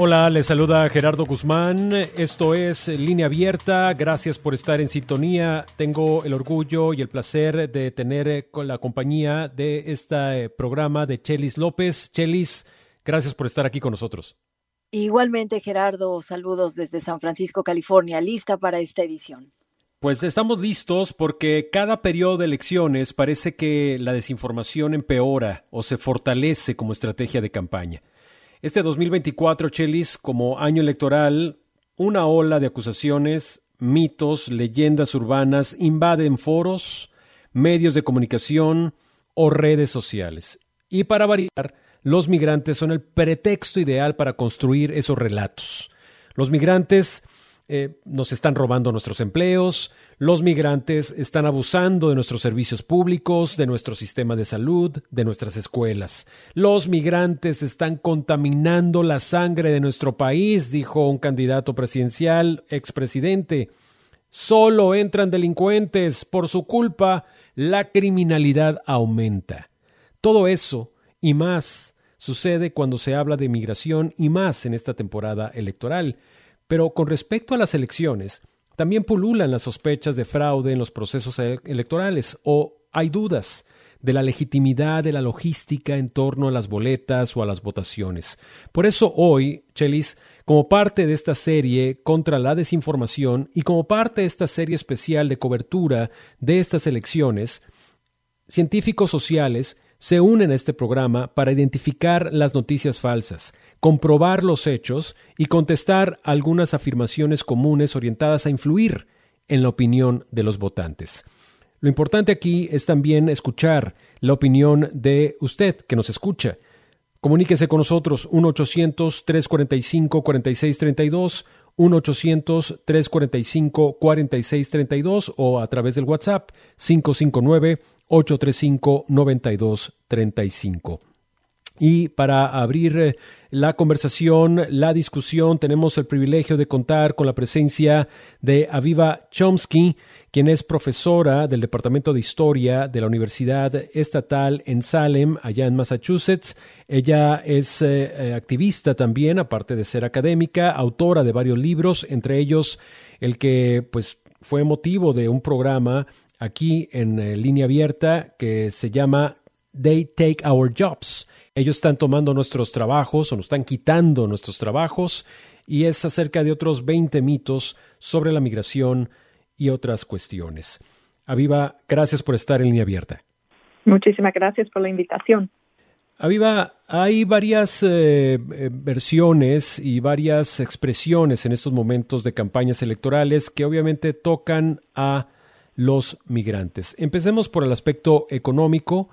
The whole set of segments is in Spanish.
Hola, les saluda Gerardo Guzmán. Esto es Línea Abierta. Gracias por estar en sintonía. Tengo el orgullo y el placer de tener eh, con la compañía de este programa de Chelis López. Chelis, gracias por estar aquí con nosotros. Igualmente, Gerardo, saludos desde San Francisco, California, lista para esta edición. Pues estamos listos porque cada periodo de elecciones parece que la desinformación empeora o se fortalece como estrategia de campaña. Este 2024, Chelis, como año electoral, una ola de acusaciones, mitos, leyendas urbanas invaden foros, medios de comunicación o redes sociales. Y para variar, los migrantes son el pretexto ideal para construir esos relatos. Los migrantes eh, nos están robando nuestros empleos, los migrantes están abusando de nuestros servicios públicos, de nuestro sistema de salud, de nuestras escuelas. Los migrantes están contaminando la sangre de nuestro país, dijo un candidato presidencial, expresidente. Solo entran delincuentes. Por su culpa, la criminalidad aumenta. Todo eso y más sucede cuando se habla de migración y más en esta temporada electoral. Pero con respecto a las elecciones, también pululan las sospechas de fraude en los procesos e-, electorales o hay dudas de la legitimidad de la logística en torno a las boletas o a las votaciones. Por eso hoy, Chelis, como parte de esta serie contra la desinformación y como parte de esta serie especial de cobertura de estas elecciones, científicos sociales se unen a este programa para identificar las noticias falsas, comprobar los hechos y contestar algunas afirmaciones comunes orientadas a influir en la opinión de los votantes. Lo importante aquí es también escuchar la opinión de usted que nos escucha. Comuníquese con nosotros 1-800-345-4632, 1-800-345-4632 o a través del WhatsApp 559-835-9235. Y para abrir eh, la conversación, la discusión, tenemos el privilegio de contar con la presencia de Aviva Chomsky, quien es profesora del Departamento de Historia de la Universidad Estatal en Salem, allá en Massachusetts. Ella es eh, eh, activista también, aparte de ser académica, autora de varios libros, entre ellos el que pues fue motivo de un programa aquí en línea abierta que se llama They Take Our Jobs ellos están tomando nuestros trabajos o nos están quitando nuestros trabajos y es acerca de otros 20 mitos sobre la migración y otras cuestiones. Aviva, gracias por estar en línea abierta. Muchísimas gracias por la invitación. Aviva, hay varias eh, eh, versiones y varias expresiones en estos momentos de campañas electorales que obviamente tocan a los migrantes. Empecemos por el aspecto económico.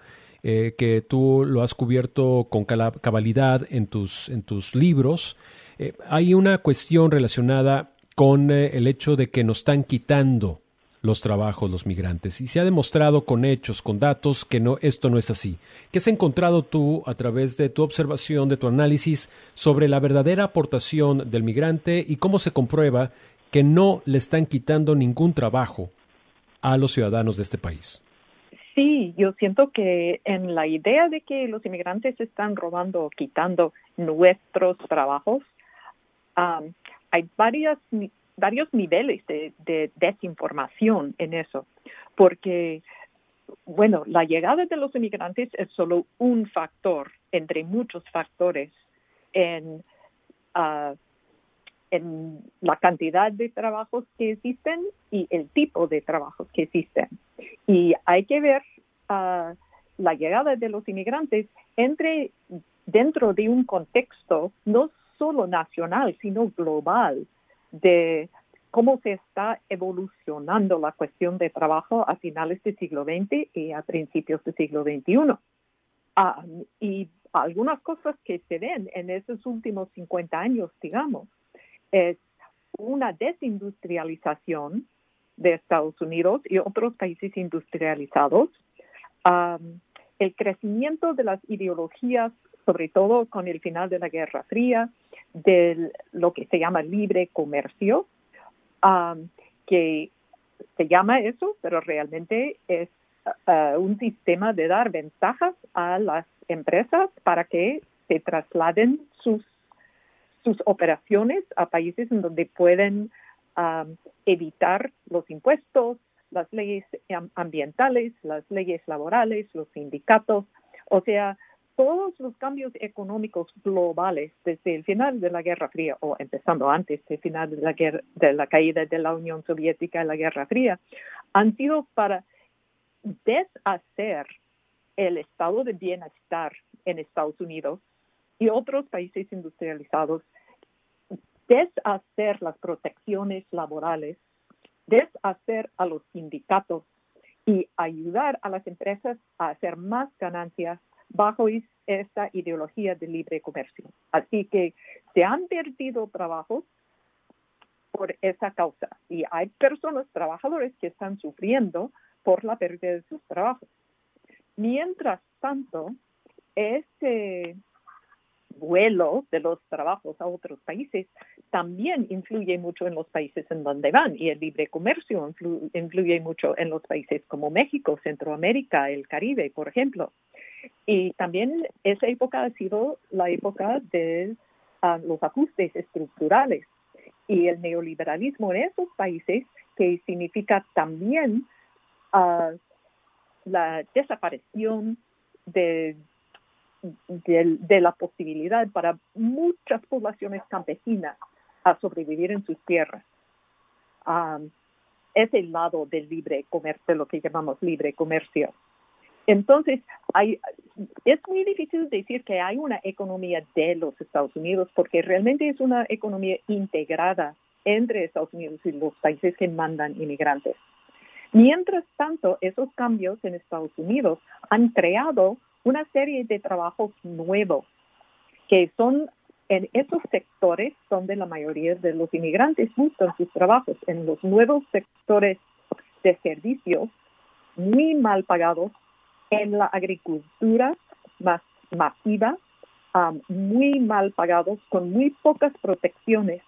Eh, que tú lo has cubierto con cabalidad en tus, en tus libros. Eh, hay una cuestión relacionada con eh, el hecho de que nos están quitando los trabajos los migrantes y se ha demostrado con hechos, con datos que no esto no es así. ¿Qué has encontrado tú a través de tu observación, de tu análisis sobre la verdadera aportación del migrante y cómo se comprueba que no le están quitando ningún trabajo a los ciudadanos de este país? Sí, yo siento que en la idea de que los inmigrantes están robando o quitando nuestros trabajos, hay varias, varios niveles de, de, desinformación en eso, porque, bueno, la llegada de los inmigrantes es solo un factor entre muchos factores en, uh, en la cantidad de trabajos que existen y el tipo de trabajos que existen. Y hay que ver uh, la llegada de los inmigrantes entre dentro de un contexto no solo nacional, sino global de cómo se está evolucionando la cuestión de trabajo a finales del siglo XX y a principios del siglo XXI. Ah, y algunas cosas que se ven en esos últimos 50 años, digamos, es una desindustrialización de Estados Unidos y otros países industrializados, el crecimiento de las ideologías, sobre todo con el final de la Guerra Fría, de lo que se llama libre comercio, que se llama eso, pero realmente es uh, un sistema de dar ventajas a las empresas para que se trasladen sus, sus operaciones a países en donde pueden um, evitar los impuestos, las leyes ambientales, las leyes laborales, los sindicatos, o sea, todos los cambios económicos globales desde el final de la Guerra Fría o empezando antes del final de la, guerra, de la caída de la Unión Soviética y la Guerra Fría han sido para deshacer el estado de bienestar en Estados Unidos y otros países industrializados, deshacer las protecciones laborales, deshacer a los sindicatos y ayudar a las empresas a hacer más ganancias bajo esta ideología de libre comercio. Así que se han perdido trabajos por esa causa y hay personas, trabajadores, que están sufriendo por la pérdida de sus trabajos. Mientras tanto, ese vuelo de los trabajos a otros países también influye mucho en los países en donde van y el libre comercio influye mucho en los países como México, Centroamérica, el Caribe, por ejemplo. Y también esa época ha sido la época de ah, los ajustes estructurales y el neoliberalismo en esos países, que significa también uh, la desaparición de, la posibilidad para muchas poblaciones campesinas a sobrevivir en sus tierras. Um, es el lado del libre comercio, lo que llamamos libre comercio. Entonces, hay, es muy difícil decir que hay una economía de los Estados Unidos porque realmente es una economía integrada entre Estados Unidos y los países que mandan inmigrantes. Mientras tanto, esos cambios en Estados Unidos han creado una serie de trabajos nuevos que son en esos sectores donde la mayoría de los inmigrantes buscan sus trabajos, en los nuevos sectores de servicios muy mal pagados, en la agricultura más masiva, um, muy mal pagados, con muy pocas protecciones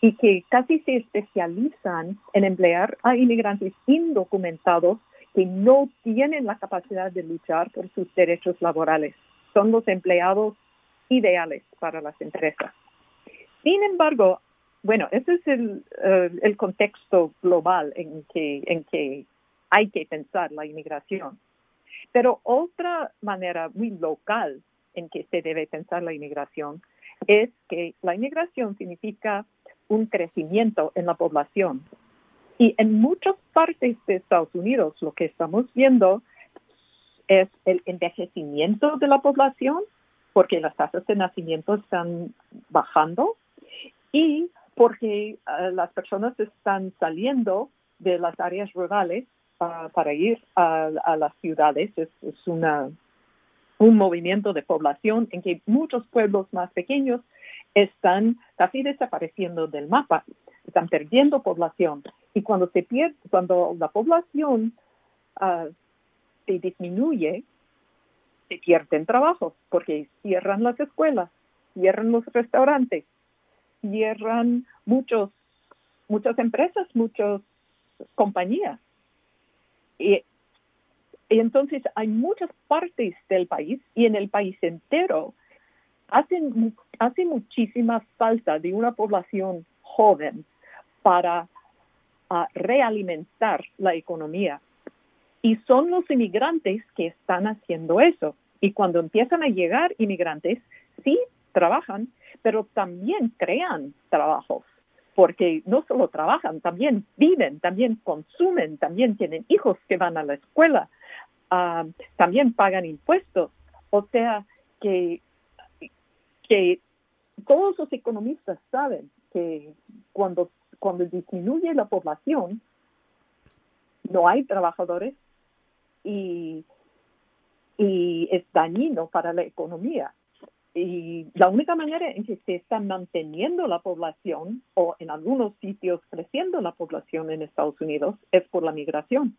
y que casi se especializan en emplear a inmigrantes indocumentados que no tienen la capacidad de luchar por sus derechos laborales. Son los empleados ideales para las empresas. Sin embargo, bueno, ese es el, eh, el contexto global en que, en que hay que pensar la inmigración. Pero otra manera muy local en que se debe pensar la inmigración es que la inmigración significa un crecimiento en la población. Y en muchas partes de Estados Unidos lo que estamos viendo es el envejecimiento de la población, porque las tasas de nacimiento están bajando y porque eh, las personas están saliendo de las áreas rurales para ir a, las ciudades. Es, una, un movimiento de población en que muchos pueblos más pequeños están casi desapareciendo del mapa, están perdiendo población. Y cuando se pierde, cuando la población ah, se disminuye, se pierden trabajos, porque cierran las escuelas, cierran los restaurantes, cierran muchos, muchas empresas, muchas compañías. Y, entonces hay muchas partes del país y en el país entero hacen, hace muchísima falta de una población joven para ah, realimentar la economía. Y son los inmigrantes que están haciendo eso. Y cuando empiezan a llegar inmigrantes, sí trabajan, pero también crean trabajos porque no solo trabajan, también viven, también consumen, también tienen hijos que van a la escuela, ah, también pagan impuestos. O sea que, que todos los economistas saben que cuando, cuando disminuye la población, no hay trabajadores y, y es dañino para la economía. Y la única manera en que se está manteniendo la población o en algunos sitios creciendo la población en Estados Unidos es por la migración.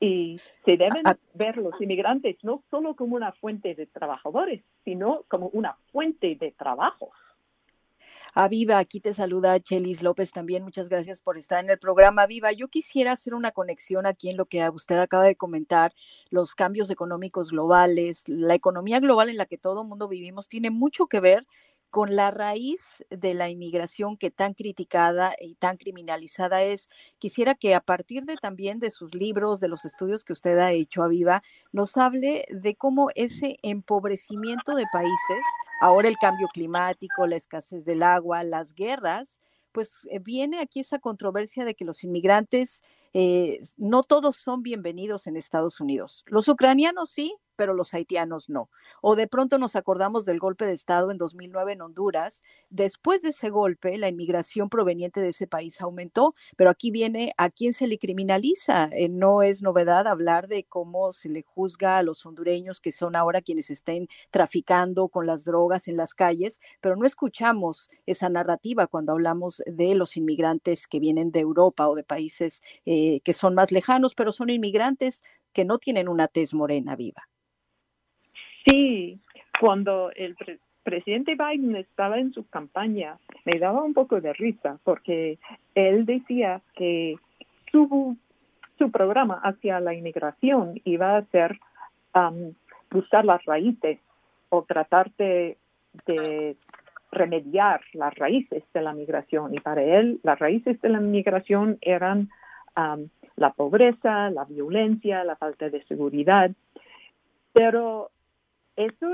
Y se deben ver los inmigrantes no solo como una fuente de trabajadores, sino como una fuente de trabajos. Aviva, aquí te saluda Chelis López también. Muchas gracias por estar en el programa. Viva, yo quisiera hacer una conexión aquí en lo que usted acaba de comentar, los cambios económicos globales, la economía global en la que todo el mundo vivimos tiene mucho que ver con la raíz de la inmigración que tan criticada y tan criminalizada es. Quisiera que a partir de también de sus libros, de los estudios que usted ha hecho, Aviva, nos hable de cómo ese empobrecimiento de países, ahora el cambio climático, la escasez del agua, las guerras, pues eh, viene aquí esa controversia de que los inmigrantes eh, no todos son bienvenidos en Estados Unidos. Los ucranianos sí, pero los haitianos no. O de pronto nos acordamos del golpe de Estado en 2009 en Honduras. Después de ese golpe, la inmigración proveniente de ese país aumentó, pero aquí viene a quién se le criminaliza. Eh, no es novedad hablar de cómo se le juzga a los hondureños que son ahora quienes estén traficando con las drogas en las calles, pero no escuchamos esa narrativa cuando hablamos de los inmigrantes que vienen de Europa o de países eh, que son más lejanos, pero son inmigrantes que no tienen una tez morena viva. Sí, cuando el presidente Biden estaba en su campaña, me daba un poco de risa porque él decía que su, su programa hacia la inmigración iba a ser buscar las raíces o tratar de, remediar las raíces de la migración. Y para él, las raíces de la migración eran la pobreza, la violencia, la falta de seguridad. Pero eso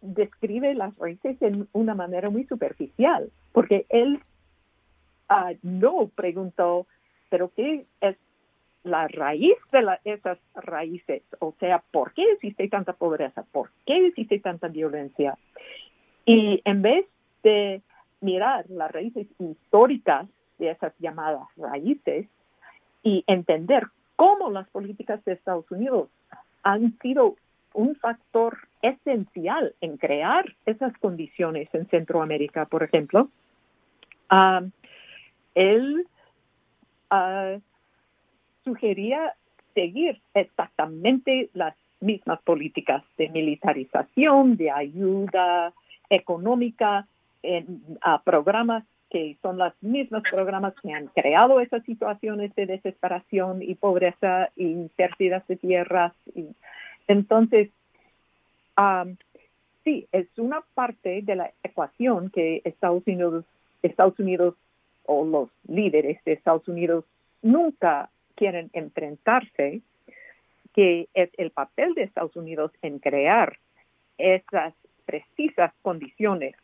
describe las raíces en una manera muy superficial, porque él ah, no preguntó, pero ¿qué es la raíz de esas raíces? O sea, ¿por qué existe tanta pobreza? ¿Por qué existe tanta violencia? Y en vez de mirar las raíces históricas de esas llamadas raíces y entender cómo las políticas de Estados Unidos han sido un factor esencial en crear esas condiciones en Centroamérica, por ejemplo. Ah, él ah, sugería seguir exactamente las mismas políticas de militarización, de ayuda económica, a programas que son los mismos programas que han creado esas situaciones de desesperación y pobreza y pérdidas de tierras y entonces, sí, es una parte de la ecuación que Estados Unidos, Estados Unidos o los líderes de Estados Unidos nunca quieren enfrentarse, que es el papel de Estados Unidos en crear esas precisas condiciones.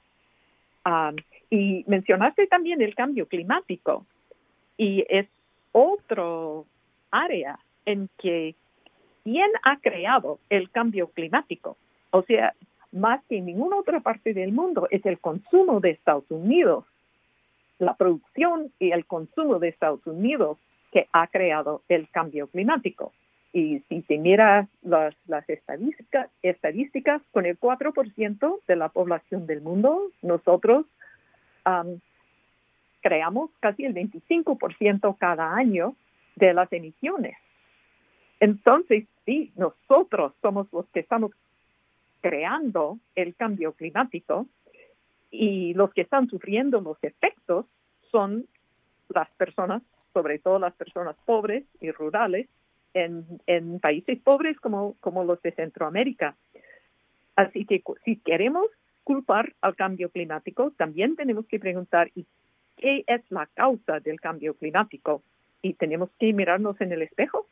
y mencionaste también el cambio climático y es otro área en que ¿quién ha creado el cambio climático? O sea, más que en ninguna otra parte del mundo, es el consumo de Estados Unidos, la producción y el consumo de Estados Unidos que ha creado el cambio climático. Y si se mira las, las estadísticas, estadísticas, con el 4% de la población del mundo, nosotros creamos casi el 25% cada año de las emisiones. Entonces, sí, nosotros somos los que estamos creando el cambio climático y los que están sufriendo los efectos son las personas, sobre todo las personas pobres y rurales en, en países pobres como, como los de Centroamérica. Así que si queremos culpar al cambio climático, también tenemos que preguntar qué es la causa del cambio climático y tenemos que mirarnos en el espejo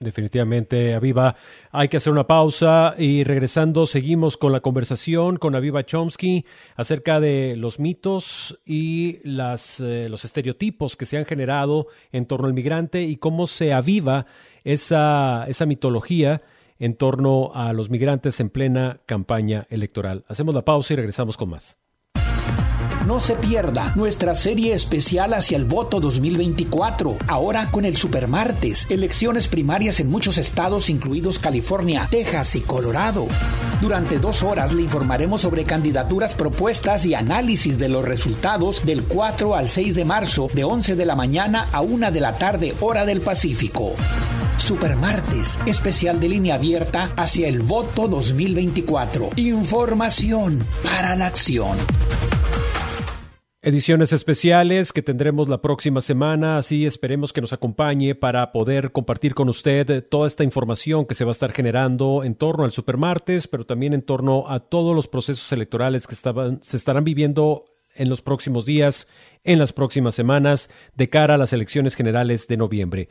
Definitivamente, Aviva. Hay que hacer una pausa y regresando seguimos con la conversación con Aviva Chomsky acerca de los mitos y las, eh, los estereotipos que se han generado en torno al migrante y cómo se aviva esa, esa mitología en torno a los migrantes en plena campaña electoral. Hacemos la pausa y regresamos con más. No se pierda nuestra serie especial hacia el voto 2024, ahora con el Supermartes, elecciones primarias en muchos estados incluidos California, Texas y Colorado. Durante dos horas le informaremos sobre candidaturas propuestas y análisis de los resultados del 4 al 6 de marzo de 11 de la mañana a 1 de la tarde hora del Pacífico. Supermartes, especial de línea abierta hacia el voto 2024. Información para la acción. Ediciones especiales que tendremos la próxima semana, así esperemos que nos acompañe para poder compartir con usted toda esta información que se va a estar generando en torno al Supermartes, pero también en torno a todos los procesos electorales que estaban, se estarán viviendo en los próximos días, en las próximas semanas, de cara a las elecciones generales de noviembre.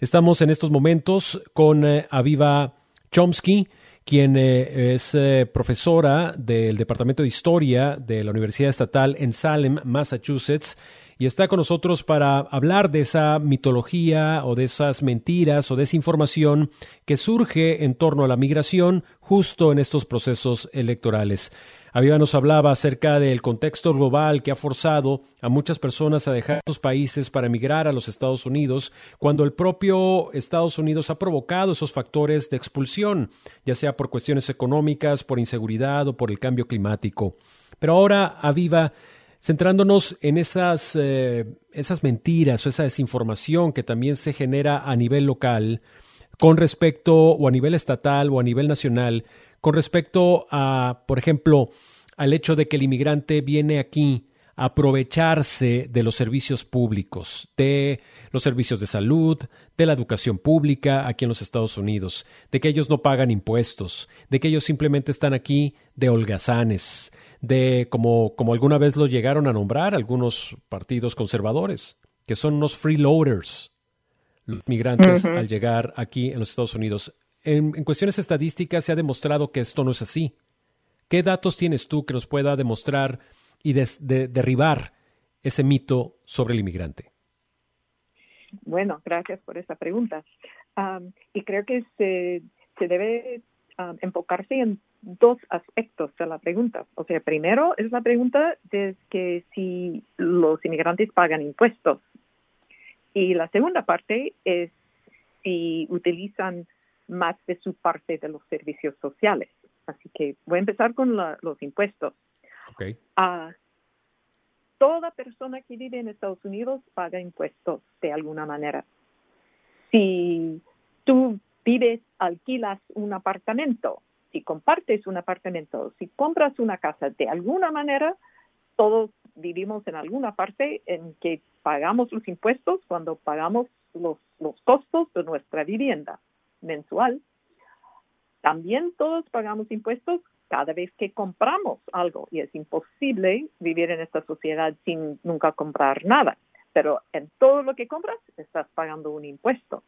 Estamos en estos momentos con eh, Aviva Chomsky, quien eh, es eh, profesora del Departamento de Historia de la Universidad Estatal en Salem, Massachusetts, y está con nosotros para hablar de esa mitología o de esas mentiras o desinformación que surge en torno a la migración justo en estos procesos electorales. Aviva nos hablaba acerca del contexto global que ha forzado a muchas personas a dejar sus países para emigrar a los Estados Unidos, cuando el propio Estados Unidos ha provocado esos factores de expulsión, ya sea por cuestiones económicas, por inseguridad o por el cambio climático. Pero ahora, Aviva, centrándonos en esas, eh, esas mentiras o esa desinformación que también se genera a nivel local, con respecto, o a nivel estatal o a nivel nacional, con respecto a, por ejemplo, al hecho de que el inmigrante viene aquí a aprovecharse de los servicios públicos, de los servicios de salud, de la educación pública aquí en los Estados Unidos, de que ellos no pagan impuestos, de que ellos simplemente están aquí de holgazanes, de como, como alguna vez lo llegaron a nombrar algunos partidos conservadores, que son unos freeloaders, los migrantes al llegar aquí en los Estados Unidos en, cuestiones estadísticas se ha demostrado que esto no es así. ¿Qué datos tienes tú que nos pueda demostrar y derribar ese mito sobre el inmigrante? Bueno, gracias por esa pregunta. y creo que se, se debe enfocarse en dos aspectos de la pregunta. O sea, primero es la pregunta de que si los inmigrantes pagan impuestos. Y la segunda parte es si utilizan más de su parte de los servicios sociales. Así que voy a empezar con los impuestos. Okay. toda persona que vive en Estados Unidos paga impuestos de alguna manera. Si tú vives, alquilas un apartamento, si compartes un apartamento, si compras una casa, de alguna manera todos vivimos en alguna parte en que pagamos los impuestos cuando pagamos los, los costos de nuestra vivienda mensual. También todos pagamos impuestos cada vez que compramos algo y es imposible vivir en esta sociedad sin nunca comprar nada. Pero en todo lo que compras estás pagando un impuesto.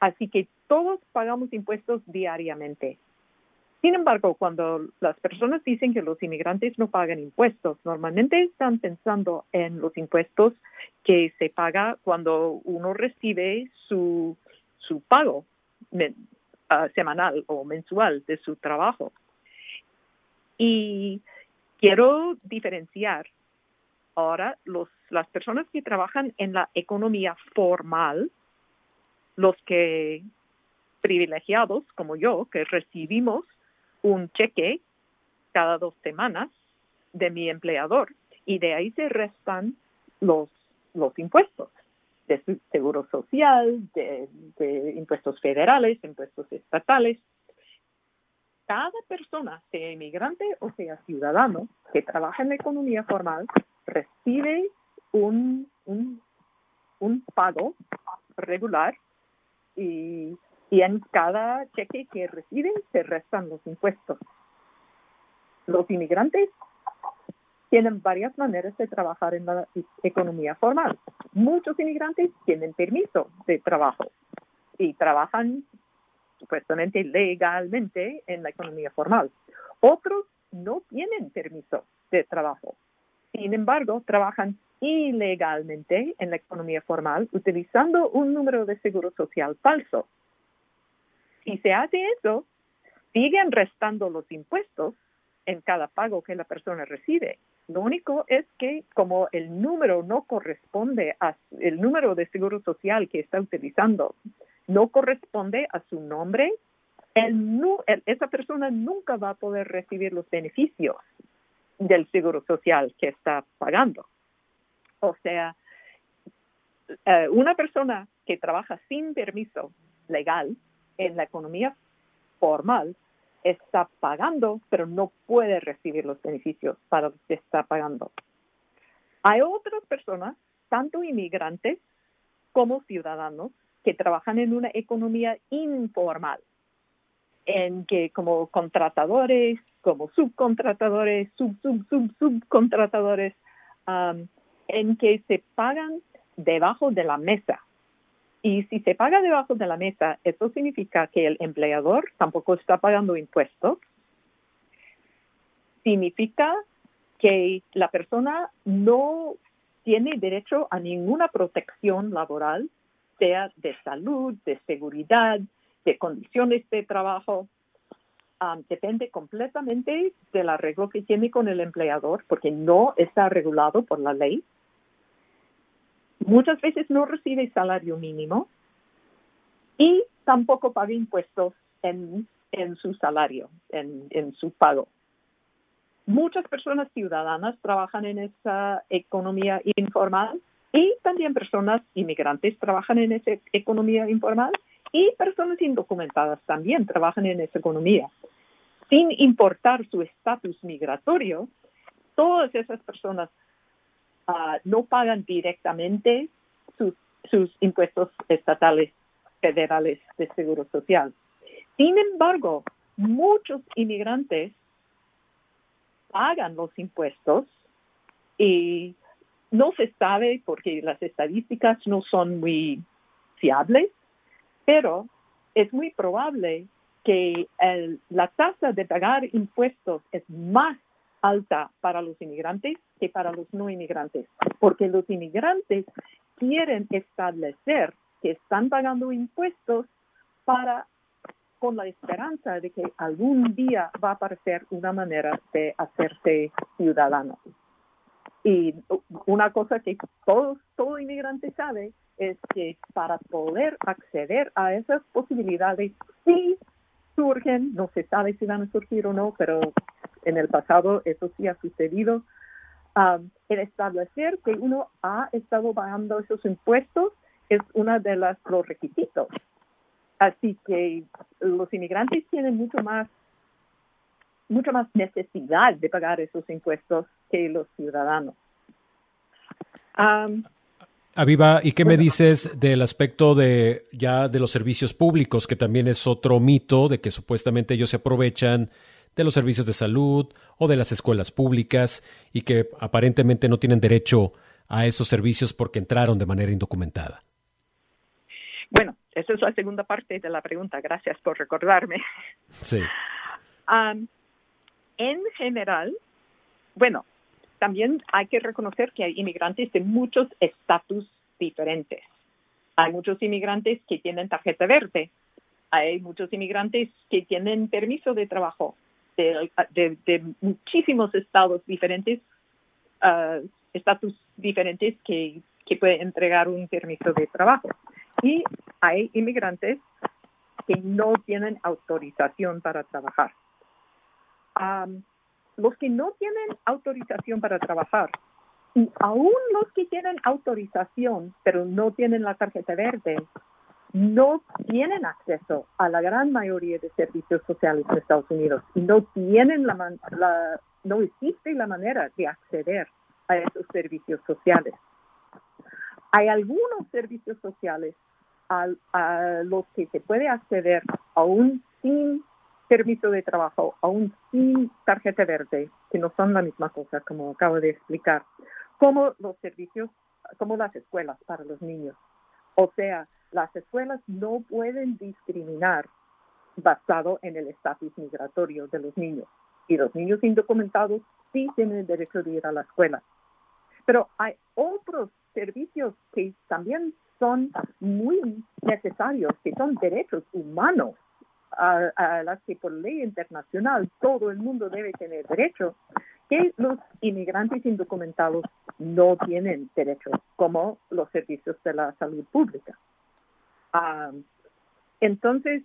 Así que todos pagamos impuestos diariamente. Sin embargo, cuando las personas dicen que los inmigrantes no pagan impuestos, normalmente están pensando en los impuestos que se paga cuando uno recibe su, su pago Ah, semanal o mensual de su trabajo. Y quiero diferenciar ahora los, las personas que trabajan en la economía formal, los que privilegiados como yo, que recibimos un cheque cada dos semanas de mi empleador y de ahí se restan los, los impuestos de seguro social, de, impuestos federales, impuestos estatales. Cada persona, sea inmigrante o sea ciudadano, que trabaja en la economía formal, recibe un, un, un pago regular y, y en cada cheque que reciben se restan los impuestos. Los inmigrantes tienen varias maneras de trabajar en la economía formal. Muchos inmigrantes tienen permiso de trabajo y trabajan supuestamente legalmente en la economía formal. Otros no tienen permiso de trabajo. Sin embargo, trabajan ilegalmente en la economía formal utilizando un número de seguro social falso. Si se hace eso, siguen restando los impuestos en cada pago que la persona recibe. Lo único es que como el número no corresponde a el número de seguro social que está utilizando, no corresponde a su nombre, el, esa persona nunca va a poder recibir los beneficios del seguro social que está pagando. O sea, eh, una persona que trabaja sin permiso legal en la economía formal está pagando, pero no puede recibir los beneficios para los que está pagando. Hay otras personas, tanto inmigrantes como ciudadanos, que trabajan en una economía informal, en que como contratadores, como subcontratadores, sub, sub, sub, subcontratadores, en que se pagan debajo de la mesa. Y si se paga debajo de la mesa, eso significa que el empleador tampoco está pagando impuestos. Significa que la persona no tiene derecho a ninguna protección laboral, sea de salud, de seguridad, de condiciones de trabajo. Depende completamente del arreglo que tiene con el empleador, porque no está regulado por la ley muchas veces no recibe salario mínimo y tampoco paga impuestos en, su salario, en, su pago. Muchas personas ciudadanas trabajan en esa economía informal y también personas inmigrantes trabajan en esa economía informal y personas indocumentadas también trabajan en esa economía. Sin importar su estatus migratorio, todas esas personas Ah, no pagan directamente sus, sus impuestos estatales federales de seguro social. Sin embargo, muchos inmigrantes pagan los impuestos y no se sabe porque las estadísticas no son muy fiables, pero es muy probable que la tasa de pagar impuestos es más alta para los inmigrantes que para los no inmigrantes, porque los inmigrantes quieren establecer que están pagando impuestos para con la esperanza de que algún día va a aparecer una manera de hacerse ciudadano. Y una cosa que todo, inmigrante sabe es que para poder acceder a esas posibilidades, sí surgen, no se sabe si van a surgir o no, pero en el pasado eso sí ha sucedido, um, el establecer que uno ha estado pagando esos impuestos es uno de los requisitos. Así que los inmigrantes tienen mucho más mucho más necesidad de pagar esos impuestos que los ciudadanos. Um, Aviva, ¿y qué me dices del aspecto de ya de los servicios públicos, que también es otro mito de que supuestamente ellos se aprovechan de los servicios de salud o de las escuelas públicas y que aparentemente no tienen derecho a esos servicios porque entraron de manera indocumentada. Bueno, esa es la segunda parte de la pregunta. Gracias por recordarme. Sí. en general, bueno, también hay que reconocer que hay inmigrantes de muchos estatus diferentes. Hay muchos inmigrantes que tienen tarjeta verde. Hay muchos inmigrantes que tienen permiso de trabajo de, muchísimos estados diferentes, uh, estatus diferentes que, que puede entregar un permiso de trabajo. Y hay inmigrantes que no tienen autorización para trabajar. Um, los que no tienen autorización para trabajar y aún los que tienen autorización pero no tienen la tarjeta verde no tienen acceso a la gran mayoría de servicios sociales en Estados Unidos y no tienen la, no existe la manera de acceder a esos servicios sociales. Hay algunos servicios sociales a, los que se puede acceder aún sin permiso de trabajo, aún sin tarjeta verde, que no son la misma cosa, como acabo de explicar, como los servicios, como las escuelas para los niños. O sea, las escuelas no pueden discriminar basado en el estatus migratorio de los niños. Y los niños indocumentados sí tienen derecho de ir a la escuela. Pero hay otros servicios que también son muy necesarios, que son derechos humanos a, las que por ley internacional todo el mundo debe tener derecho, que los inmigrantes indocumentados no tienen derecho, como los servicios de la salud pública. Ah, entonces,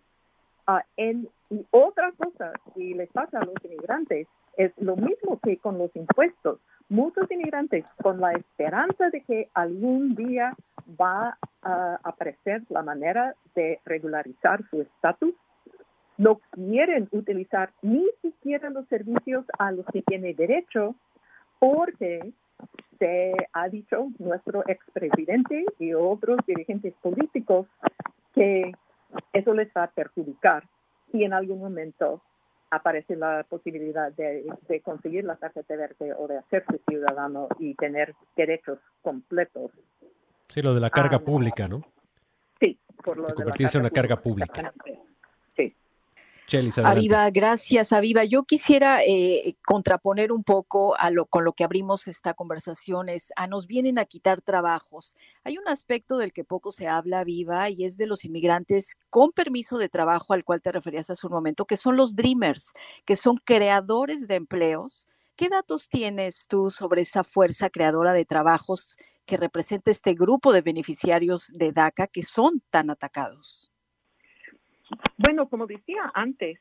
ah, en, y otra cosa que les pasa a los inmigrantes es lo mismo que con los impuestos. Muchos inmigrantes, con la esperanza de que algún día va a aparecer la manera de regularizar su estatus, no quieren utilizar ni siquiera los servicios a los que tiene derecho porque se ha dicho nuestro expresidente y otros dirigentes políticos que eso les va a perjudicar si en algún momento aparece la posibilidad de, conseguir la tarjeta verde o de hacerse ciudadano y tener derechos completos. Sí, lo de la carga ah, pública, ¿no? Sí, por lo de, convertirse en una carga pública. Aviva, gracias, Aviva. Yo quisiera eh, contraponer un poco a lo, con lo que abrimos esta conversación, es a nos vienen a quitar trabajos. Hay un aspecto del que poco se habla, Aviva, y es de los inmigrantes con permiso de trabajo al cual te referías hace un momento, que son los Dreamers, que son creadores de empleos. ¿Qué datos tienes tú sobre esa fuerza creadora de trabajos que representa este grupo de beneficiarios de DACA que son tan atacados? Bueno, como decía antes,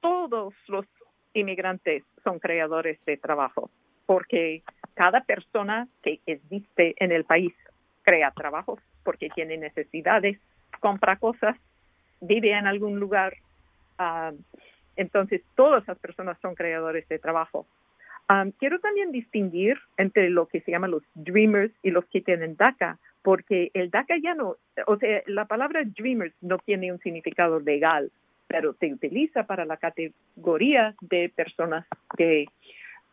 todos los inmigrantes son creadores de trabajo, porque cada persona que existe en el país crea trabajo, porque tiene necesidades, compra cosas, vive en algún lugar. Ah, entonces, todas las personas son creadores de trabajo. Ah, quiero también distinguir entre lo que se llaman los dreamers y los que tienen DACA, porque el DACA ya no, o sea, la palabra dreamers no tiene un significado legal, pero se utiliza para la categoría de personas que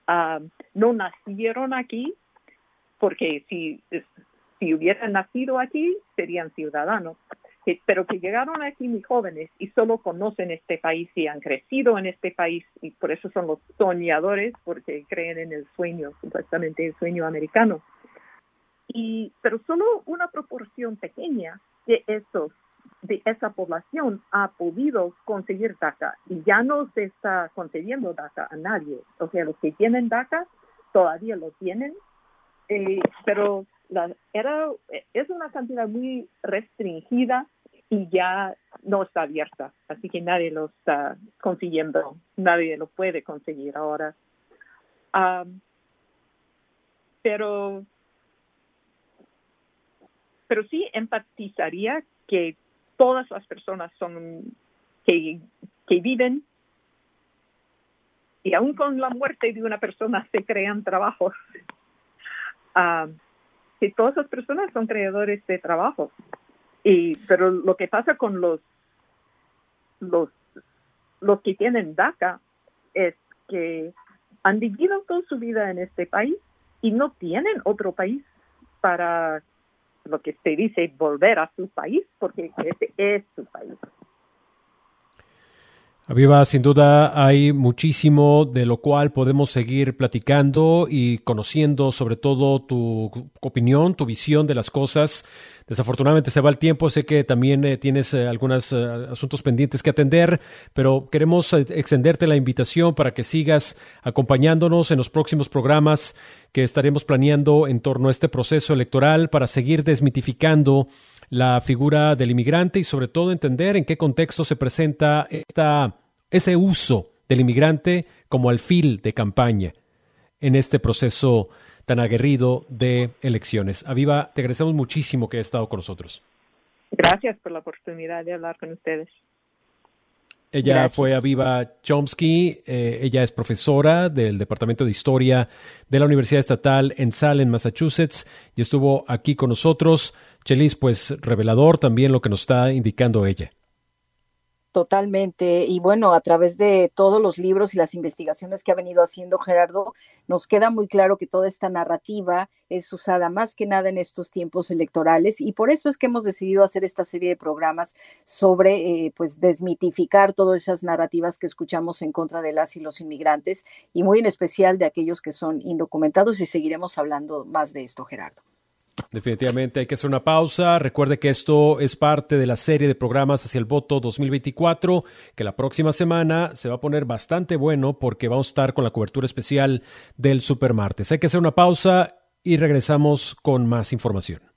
ah, no nacieron aquí, porque si, si hubieran nacido aquí serían ciudadanos, pero que llegaron aquí muy jóvenes y solo conocen este país y han crecido en este país y por eso son los soñadores, porque creen en el sueño, supuestamente el sueño americano y pero solo una proporción pequeña de esos de esa población ha podido conseguir DACA y ya no se está concediendo DACA a nadie. O sea, los que tienen DACA todavía lo tienen, eh, pero era, es una cantidad muy restringida y ya no está abierta, así que nadie lo está consiguiendo, nadie lo puede conseguir ahora. Ah, pero pero sí empatizaría que todas las personas son que, que viven y aún con la muerte de una persona se crean trabajos. Uh, que todas las personas son creadores de trabajo. Y, pero lo que pasa con los, los, los que tienen DACA es que han vivido toda su vida en este país y no tienen otro país para lo que se dice volver a su país, porque ese es su país. Aviva, sin duda hay muchísimo de lo cual podemos seguir platicando y conociendo sobre todo tu opinión, tu visión de las cosas. Desafortunadamente se va el tiempo, sé que también eh, tienes eh, algunos eh, asuntos pendientes que atender, pero queremos extenderte la invitación para que sigas acompañándonos en los próximos programas que estaremos planeando en torno a este proceso electoral para seguir desmitificando la figura del inmigrante y sobre todo entender en qué contexto se presenta esta, ese uso del inmigrante como alfil de campaña en este proceso tan aguerrido de elecciones. Aviva, te agradecemos muchísimo que hayas estado con nosotros. Gracias por la oportunidad de hablar con ustedes. Ella fue Aviva Chomsky, eh, ella es profesora del Departamento de Historia de la Universidad Estatal en Salem, Massachusetts, y estuvo aquí con nosotros. Chelis, pues revelador también lo que nos está indicando ella. Totalmente. Y bueno, a través de todos los libros y las investigaciones que ha venido haciendo Gerardo, nos queda muy claro que toda esta narrativa es usada más que nada en estos tiempos electorales y por eso es que hemos decidido hacer esta serie de programas sobre, eh, pues, desmitificar todas esas narrativas que escuchamos en contra de las y los inmigrantes y muy en especial de aquellos que son indocumentados y seguiremos hablando más de esto, Gerardo. Definitivamente hay que hacer una pausa. Recuerde que esto es parte de la serie de programas hacia el voto 2024, que la próxima semana se va a poner bastante bueno porque vamos a estar con la cobertura especial del Supermartes. Hay que hacer una pausa y regresamos con más información.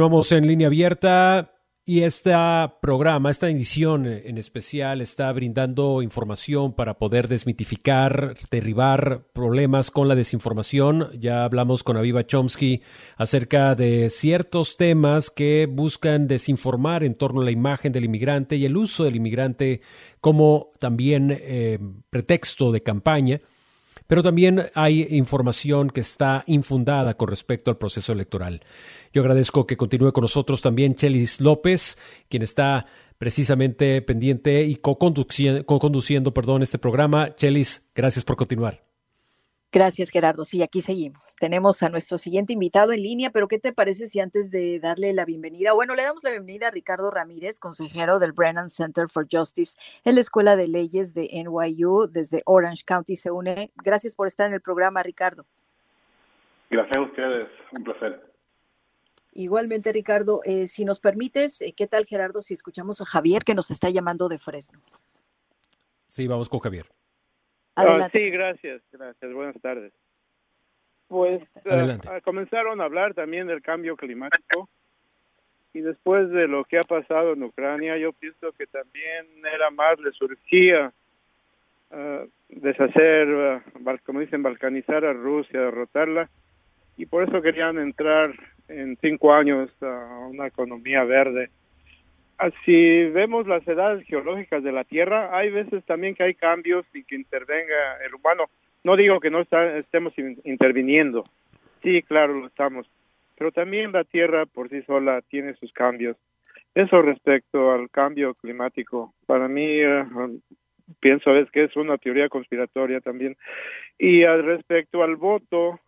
Continuamos en línea abierta y este programa, esta edición en especial está brindando información para poder desmitificar, derribar problemas con la desinformación. Ya hablamos con Aviva Chomsky acerca de ciertos temas que buscan desinformar en torno a la imagen del inmigrante y el uso del inmigrante como también eh, pretexto de campaña. Pero también hay información que está infundada con respecto al proceso electoral. Yo agradezco que continúe con nosotros también Chelis López, quien está precisamente pendiente y co-conduciendo, perdón, este programa. Chelis, gracias por continuar. Gracias, Gerardo. Sí, aquí seguimos. Tenemos a nuestro siguiente invitado en línea, pero ¿qué te parece si antes de darle la bienvenida, bueno, le damos la bienvenida a Ricardo Ramírez, consejero del Brennan Center for Justice en la Escuela de Leyes de NYU desde Orange County se une. Gracias por estar en el programa, Ricardo. Gracias a ustedes, un placer. Igualmente, Ricardo, eh, si nos permites, eh, ¿qué tal, Gerardo, si escuchamos a Javier que nos está llamando de Fresno? Sí, vamos con Javier. Ah, sí, gracias, gracias. Buenas tardes. Pues ah, comenzaron a hablar también del cambio climático y después de lo que ha pasado en Ucrania, yo pienso que también era más, le surgía uh, deshacer, como dicen, balcanizar a Rusia, derrotarla y por eso querían entrar en cinco años a una economía verde. Si vemos las edades geológicas de la Tierra, hay veces también que hay cambios y que intervenga el humano. No digo que no estemos interviniendo, sí, claro, lo estamos, pero también la Tierra por sí sola tiene sus cambios. Eso respecto al cambio climático, para mí eh, pienso es que es una teoría conspiratoria también. Y al respecto al voto,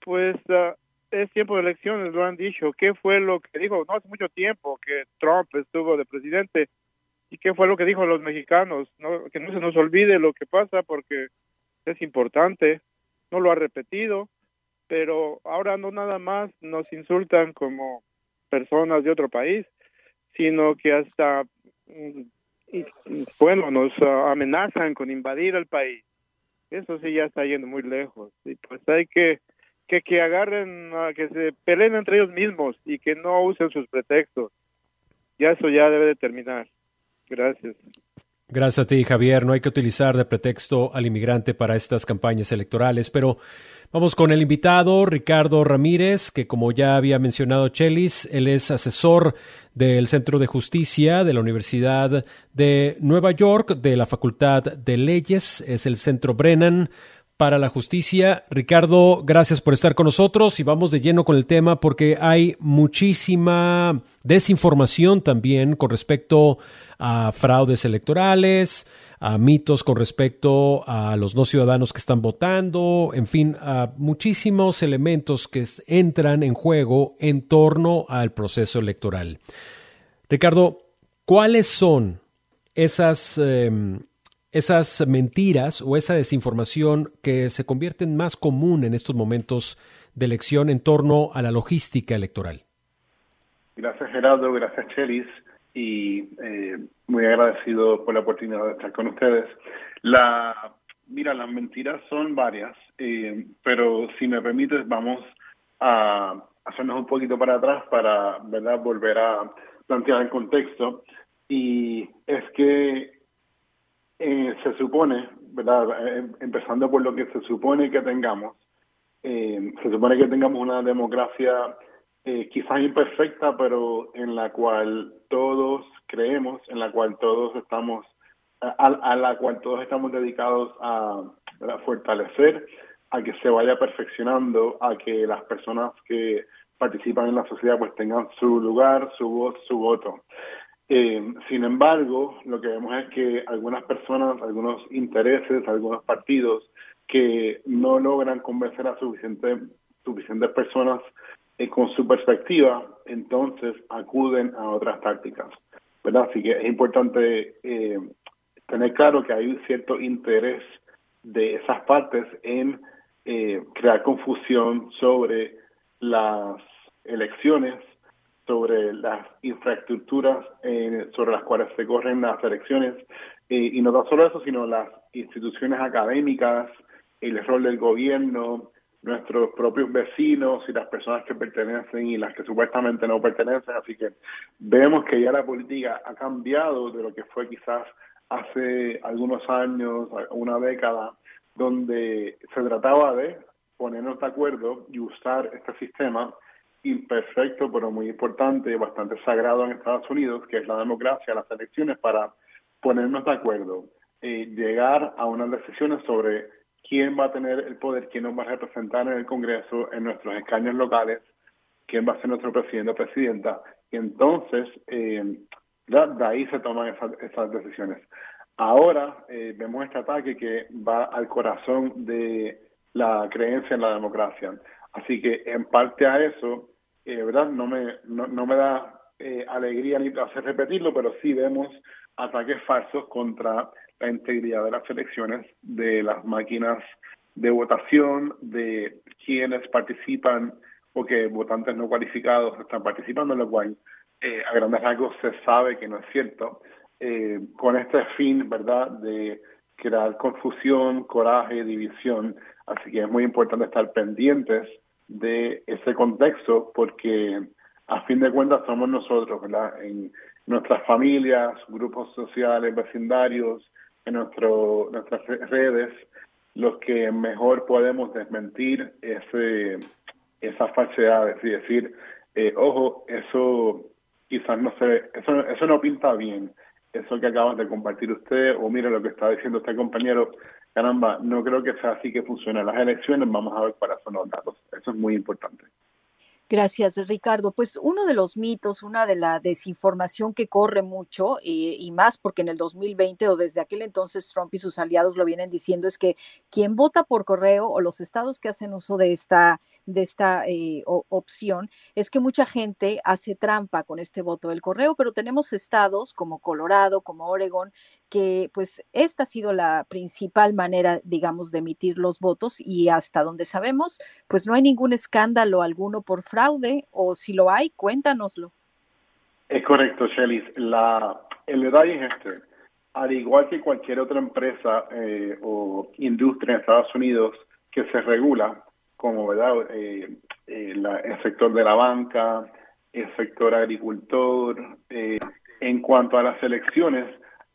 pues ah, es tiempo de elecciones, lo han dicho. ¿Qué fue lo que dijo? No hace mucho tiempo que Trump estuvo de presidente. ¿Y qué fue lo que dijo los mexicanos? No, que no se nos olvide lo que pasa porque es importante. No lo ha repetido, pero ahora no nada más nos insultan como personas de otro país, sino que hasta, mm, bueno, nos amenazan con invadir el país. Eso sí ya está yendo muy lejos. Y pues hay que que, que agarren, que se peleen entre ellos mismos y que no usen sus pretextos. Ya eso ya debe de terminar. Gracias. Gracias a ti, Javier. No hay que utilizar de pretexto al inmigrante para estas campañas electorales, pero vamos con el invitado, Ricardo Ramírez, que como ya había mencionado Chelis, él es asesor del Centro de Justicia de la Universidad de Nueva York, de la Facultad de Leyes, es el Centro Brennan para la Justicia. Ricardo, gracias por estar con nosotros y vamos de lleno con el tema porque hay muchísima desinformación también con respecto a fraudes electorales, a mitos con respecto a los no ciudadanos que están votando, en fin, a muchísimos elementos que entran en juego en torno al proceso electoral. Ricardo, ¿cuáles son esas... Em, esas mentiras o esa desinformación que se convierten más común en estos momentos de elección en torno a la logística electoral. Gracias Gerardo, gracias Chelis. y eh, muy agradecido por la oportunidad de estar con ustedes. La, mira, las mentiras son varias, eh, pero si me permites, vamos a hacernos un poquito para atrás para ¿verdad? volver a plantear el contexto. Y es que eh, se supone, ¿verdad? Em, empezando por lo que se supone que tengamos, se supone que tengamos una democracia eh, quizás imperfecta, pero en la cual todos creemos, en la cual todos estamos, a, la cual todos estamos dedicados a, fortalecer, a que se vaya perfeccionando, a que las personas que participan en la sociedad pues tengan su lugar, su voz, su voto. Eh, sin embargo, lo que vemos es que algunas personas, algunos intereses, algunos partidos que no logran convencer a suficientes suficientes personas eh, con su perspectiva, entonces acuden a otras tácticas. ¿verdad? Así que es importante eh, tener claro que hay un cierto interés de esas partes en eh, crear confusión sobre las elecciones, sobre las infraestructuras sobre las cuales se corren las elecciones, y no tan solo eso, sino las instituciones académicas, el rol del gobierno, nuestros propios vecinos y las personas que pertenecen y las que supuestamente no pertenecen. Así que vemos que ya la política ha cambiado de lo que fue quizás hace algunos años, una década, donde se trataba de ponernos de acuerdo y usar este sistema imperfecto, pero muy importante, bastante sagrado en Estados Unidos, que es la democracia, las elecciones, para ponernos de acuerdo, y llegar a unas decisiones sobre quién va a tener el poder, quién nos va a representar en el Congreso, en nuestros escaños locales, quién va a ser nuestro presidente o presidenta. Y entonces, eh, de, ahí se toman esas, decisiones. Ahora eh, vemos este ataque que va al corazón de la creencia en la democracia. Así que en parte a eso, eh, ¿verdad? No me, no, no me da eh, alegría ni placer repetirlo, pero sí vemos ataques falsos contra la integridad de las elecciones, de las máquinas de votación, de quienes participan o que votantes no cualificados están participando, lo cual eh, a grandes rasgos se sabe que no es cierto. Eh, con este fin, ¿verdad?, de crear confusión, coraje, división. Así que es muy importante estar pendientes de ese contexto porque a fin de cuentas somos nosotros, ¿verdad? En nuestras familias, grupos sociales, vecindarios, en nuestro, nuestras redes los que mejor podemos desmentir ese, esas falsedades y decir, eh, ojo, eso quizás no se, eso, eso no pinta bien, eso que acabas de compartir usted, o mire lo que está diciendo este compañero, caramba, no creo que sea así que funciona las elecciones, vamos a ver cuáles son los datos, eso es muy importante. Gracias, Ricardo. Pues uno de los mitos, una de la desinformación que corre mucho, y más porque en el 2020 o desde aquel entonces Trump y sus aliados lo vienen diciendo, es que quien vota por correo o los estados que hacen uso de esta, de esta eh, opción, es que mucha gente hace trampa con este voto del correo, pero tenemos estados como Colorado, como Oregon, que pues esta ha sido la principal manera, digamos, de emitir los votos y hasta donde sabemos, pues no hay ningún escándalo alguno por fraude o si lo hay, cuéntanoslo. Es correcto, Shelly. La, el detalle es este. Al igual que cualquier otra empresa eh, o industria en Estados Unidos que se regula, como ¿verdad? Eh, eh, el sector de la banca, el sector agricultor, en cuanto a las elecciones,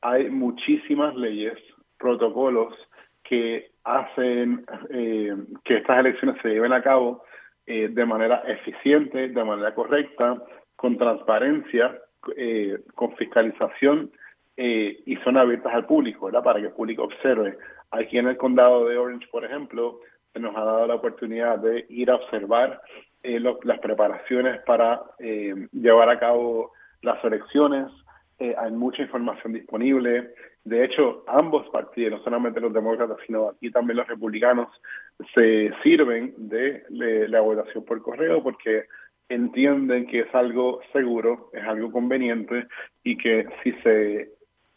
hay muchísimas leyes, protocolos que hacen eh, que estas elecciones se lleven a cabo eh, de manera eficiente, de manera correcta, con transparencia, eh, con fiscalización y son abiertas al público, ¿verdad? Para que el público observe. Aquí en el condado de Orange, por ejemplo, se nos ha dado la oportunidad de ir a observar las preparaciones para llevar a cabo las elecciones, eh, hay mucha información disponible. De hecho, ambos partidos, no solamente los demócratas, sino aquí también los republicanos, se sirven de, la votación por correo porque entienden que es algo seguro, es algo conveniente y que si se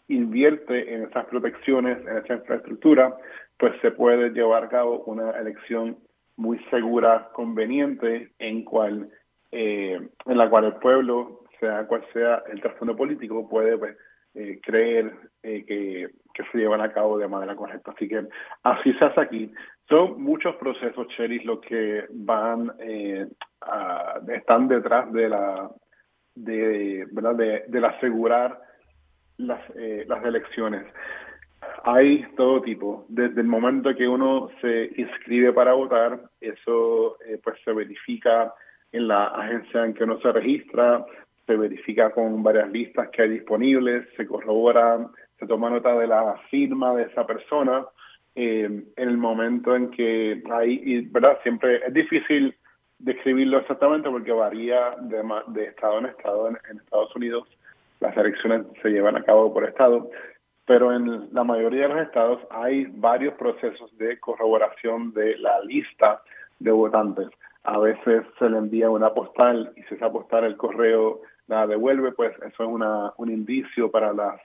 invierte en esas protecciones, en esa infraestructura, pues se puede llevar a cabo una elección muy segura, conveniente, en cual eh, en la cual el pueblo sea cual sea el trasfondo político, puede pues, creer que, que se llevan a cabo de manera correcta. Así que así se hace aquí. Son muchos procesos, Cheris, los que van, están detrás de la, de, ¿verdad? de, de asegurar las, las elecciones. Hay todo tipo. Desde el momento que uno se inscribe para votar, eso eh, pues se verifica en la agencia en que uno se registra, se verifica con varias listas que hay disponibles, se corrobora, se toma nota de la firma de esa persona. Eh, en el momento en que hay, y, ¿verdad? Siempre es difícil describirlo exactamente porque varía de, de estado en estado. en Estados Unidos las elecciones se llevan a cabo por estado, pero en la mayoría de los estados hay varios procesos de corroboración de la lista de votantes. A veces se le envía una postal y si esa postal el correo la devuelve, pues eso es una, un indicio para las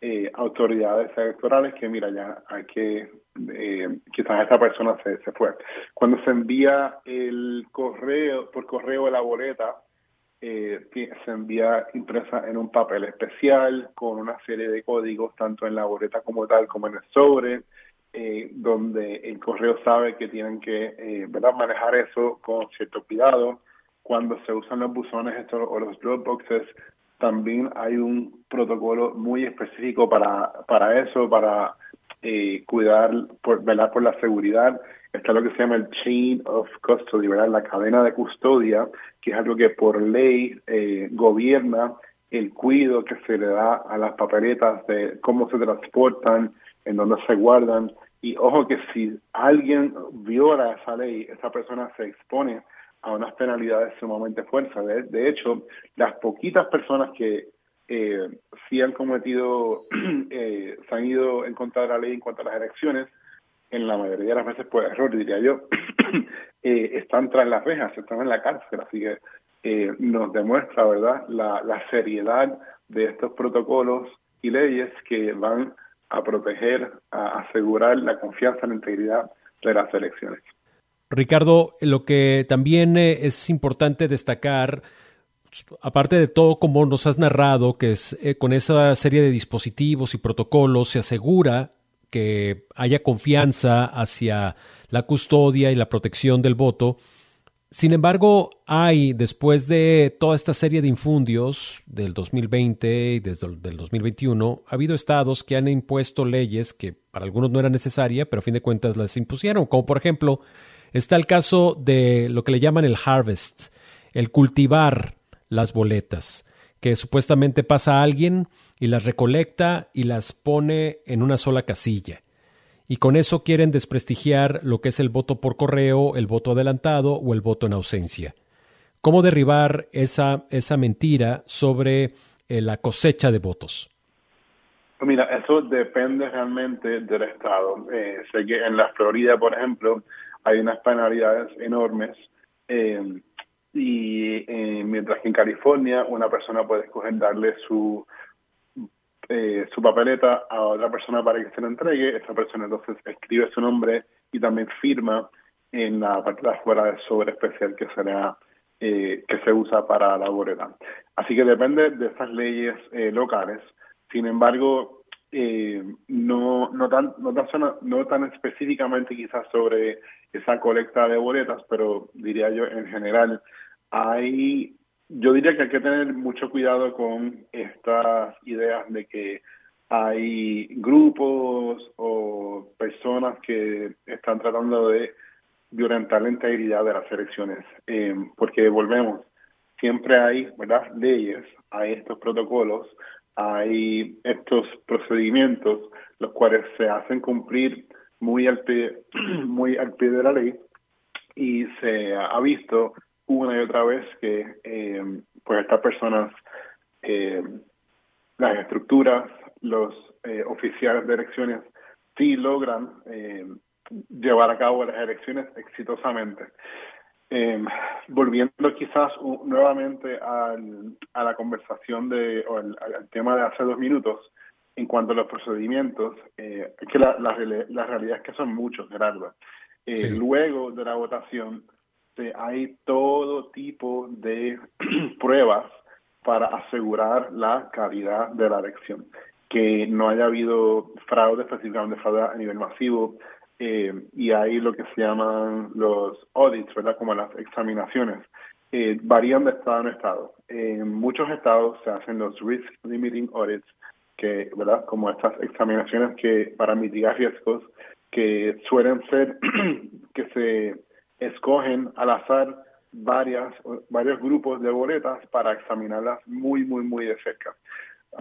eh, autoridades electorales que mira ya hay que eh, quizás esta persona se, se fue. Cuando se envía el correo por correo la boleta eh, se envía impresa en un papel especial con una serie de códigos, tanto en la boleta como tal como en el sobre, eh, donde el correo sabe que tienen que eh, ¿verdad? manejar eso con cierto cuidado. Cuando se usan los buzones estos, o los Dropboxes, también hay un protocolo muy específico para, para eso, para eh, cuidar, por, velar por la seguridad. Está lo que se llama el chain of custody, ¿verdad? La cadena de custodia, que es algo que por ley eh, gobierna el cuidado que se le da a las papeletas de cómo se transportan, en dónde se guardan. Y ojo que si alguien viola esa ley, esa persona se expone a unas penalidades sumamente fuertes. De, hecho, las poquitas personas que eh, si han cometido, eh, se han ido en contra de la ley en cuanto a las elecciones, en la mayoría de las veces por error, diría yo, eh, están tras las rejas, están en la cárcel, así que eh, nos demuestra, ¿verdad?, la, la seriedad de estos protocolos y leyes que van a proteger, a asegurar la confianza en la integridad de las elecciones. Ricardo, lo que también es importante destacar aparte de todo como nos has narrado, que es eh, con esa serie de dispositivos y protocolos se asegura que haya confianza hacia la custodia y la protección del voto. Sin embargo, hay, después de toda esta serie de infundios del 2020 y desde el 2021, ha habido estados que han impuesto leyes que para algunos no eran necesarias, pero a fin de cuentas las impusieron, como por ejemplo está el caso de lo que le llaman el harvest, el cultivar las boletas, que supuestamente pasa a alguien y las recolecta y las pone en una sola casilla. Y con eso quieren desprestigiar lo que es el voto por correo, el voto adelantado o el voto en ausencia. ¿Cómo derribar esa, esa mentira sobre eh, la cosecha de votos? Mira, eso depende realmente del Estado. Eh, sé que en la Florida, por ejemplo, hay unas penalidades enormes eh, y eh, mientras que en California una persona puede escoger darle su eh, su papeleta a otra persona para que se la entregue, esa persona entonces escribe su nombre y también firma en la parte de afuera del sobre especial que se eh, que se usa para la boleta. Así que depende de esas leyes eh, locales. Sin embargo, no no tan no tan no tan específicamente quizás sobre esa colecta de boletas, pero diría yo en general hay, yo diría que hay que tener mucho cuidado con estas ideas de que hay grupos o personas que están tratando de violentar la integridad de las elecciones, eh, porque volvemos, siempre hay ¿verdad? leyes, hay estos protocolos, hay estos procedimientos, los cuales se hacen cumplir muy al pie, muy al pie de la ley y se ha visto una y otra vez que eh, pues estas personas, eh, las estructuras, los eh, oficiales de elecciones sí logran llevar a cabo las elecciones exitosamente. volviendo quizás nuevamente al, a la conversación de, o al, tema de hace dos minutos, en cuanto a los procedimientos, es que la, la, realidad es que son muchos, Gerardo. Luego de la votación, hay todo tipo de pruebas para asegurar la calidad de la elección, que no haya habido fraude, específicamente fraude a nivel masivo, eh, y hay lo que se llaman los audits, ¿verdad? Como las examinaciones. Eh, varían de estado en estado. En muchos estados se hacen los risk limiting audits, que, ¿verdad? Como estas examinaciones que para mitigar riesgos que suelen ser que se escogen al azar varias varios grupos de boletas para examinarlas muy muy muy de cerca.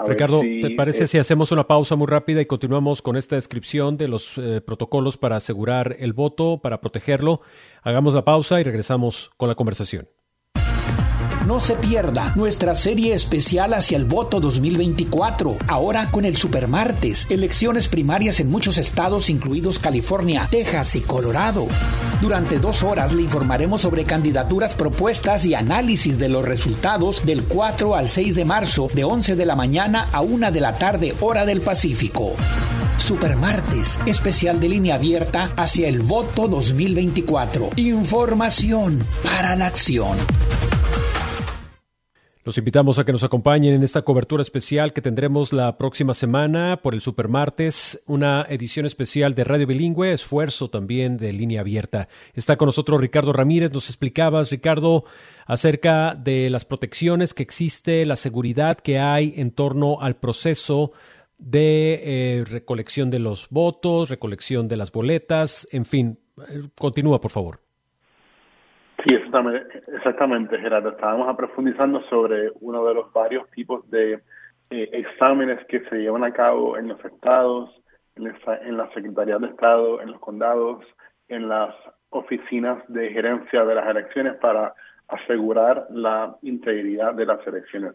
Ricardo, ¿te parece si hacemos una pausa muy rápida y continuamos con esta descripción de los eh, protocolos para asegurar el voto, para protegerlo? Hagamos la pausa y regresamos con la conversación. No se pierda nuestra serie especial hacia el voto 2024, ahora con el Supermartes, elecciones primarias en muchos estados incluidos California, Texas y Colorado. Durante dos horas le informaremos sobre candidaturas propuestas y análisis de los resultados del 4 al 6 de marzo, de 11 de la mañana a 1 de la tarde, hora del Pacífico. Supermartes, especial de línea abierta hacia el voto 2024. Información para la acción. Los invitamos a que nos acompañen en esta cobertura especial que tendremos la próxima semana por el Supermartes, una edición especial de Radio Bilingüe, esfuerzo también de línea abierta. Está con nosotros Ricardo Ramírez. Nos explicabas, Ricardo, acerca de las protecciones que existe, la seguridad que hay en torno al proceso de eh, recolección de los votos, recolección de las boletas, en fin. Continúa, por favor. Sí, exactamente, exactamente, Gerardo. Estábamos aprofundizando sobre uno de los varios tipos de eh, exámenes que se llevan a cabo en los estados, en la Secretaría de Estado, en los condados, en las oficinas de gerencia de las elecciones para asegurar la integridad de las elecciones.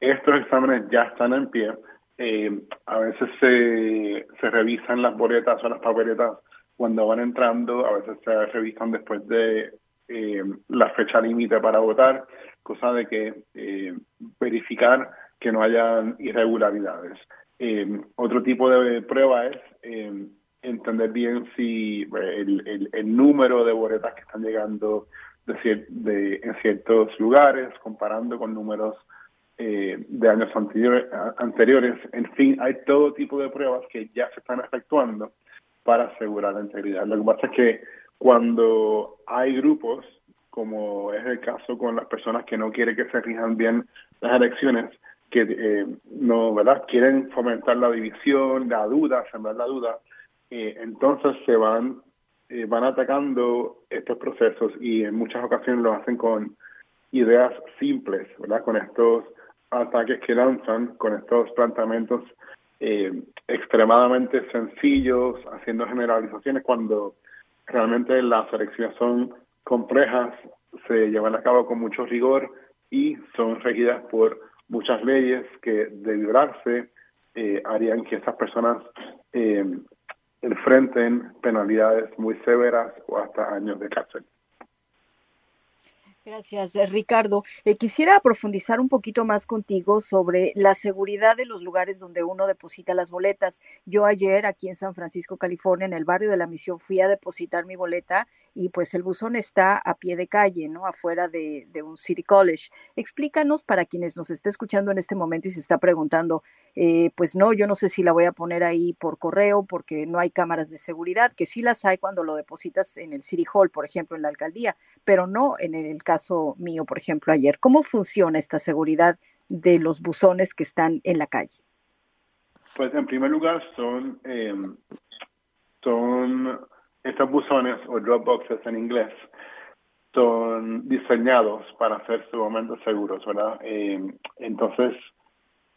Estos exámenes ya están en pie. Eh, a veces se, se revisan las boletas o las papeletas cuando van entrando, a veces se revisan después de eh, la fecha límite para votar, cosa de que eh, verificar que no hayan irregularidades. Eh, otro tipo de prueba es entender bien si el, el, número de boletas que están llegando de, de, en ciertos lugares, comparando con números de años anteriores. En fin, hay todo tipo de pruebas que ya se están efectuando para asegurar la integridad. Lo que pasa es que cuando hay grupos, como es el caso con las personas que no quieren que se rijan bien las elecciones, que eh, no, ¿verdad? Quieren fomentar la división, la duda, sembrar la duda, eh, entonces se van eh, van atacando estos procesos y en muchas ocasiones lo hacen con ideas simples, ¿verdad? Con estos ataques que lanzan, con estos planteamientos extremadamente sencillos, haciendo generalizaciones cuando realmente las elecciones son complejas, se llevan a cabo con mucho rigor y son regidas por muchas leyes que de vibrarse eh, harían que esas personas eh, enfrenten penalidades muy severas o hasta años de cárcel. Gracias, eh, Ricardo. Eh, quisiera profundizar un poquito más contigo sobre la seguridad de los lugares donde uno deposita las boletas. Yo ayer aquí en San Francisco, California, en el barrio de la Misión, fui a depositar mi boleta y pues el buzón está a pie de calle, ¿no? Afuera de, un City College. Explícanos para quienes nos esté escuchando en este momento y se está preguntando, eh, pues no, yo no sé si la voy a poner ahí por correo porque no hay cámaras de seguridad, que sí las hay cuando lo depositas en el City Hall, por ejemplo, en la alcaldía, pero no en el caso mío, por ejemplo, ayer. ¿Cómo funciona esta seguridad de los buzones que están en la calle? Pues en primer lugar son, eh, estos buzones o drop boxes en inglés son diseñados para ser sumamente seguros, ¿verdad? Eh, entonces,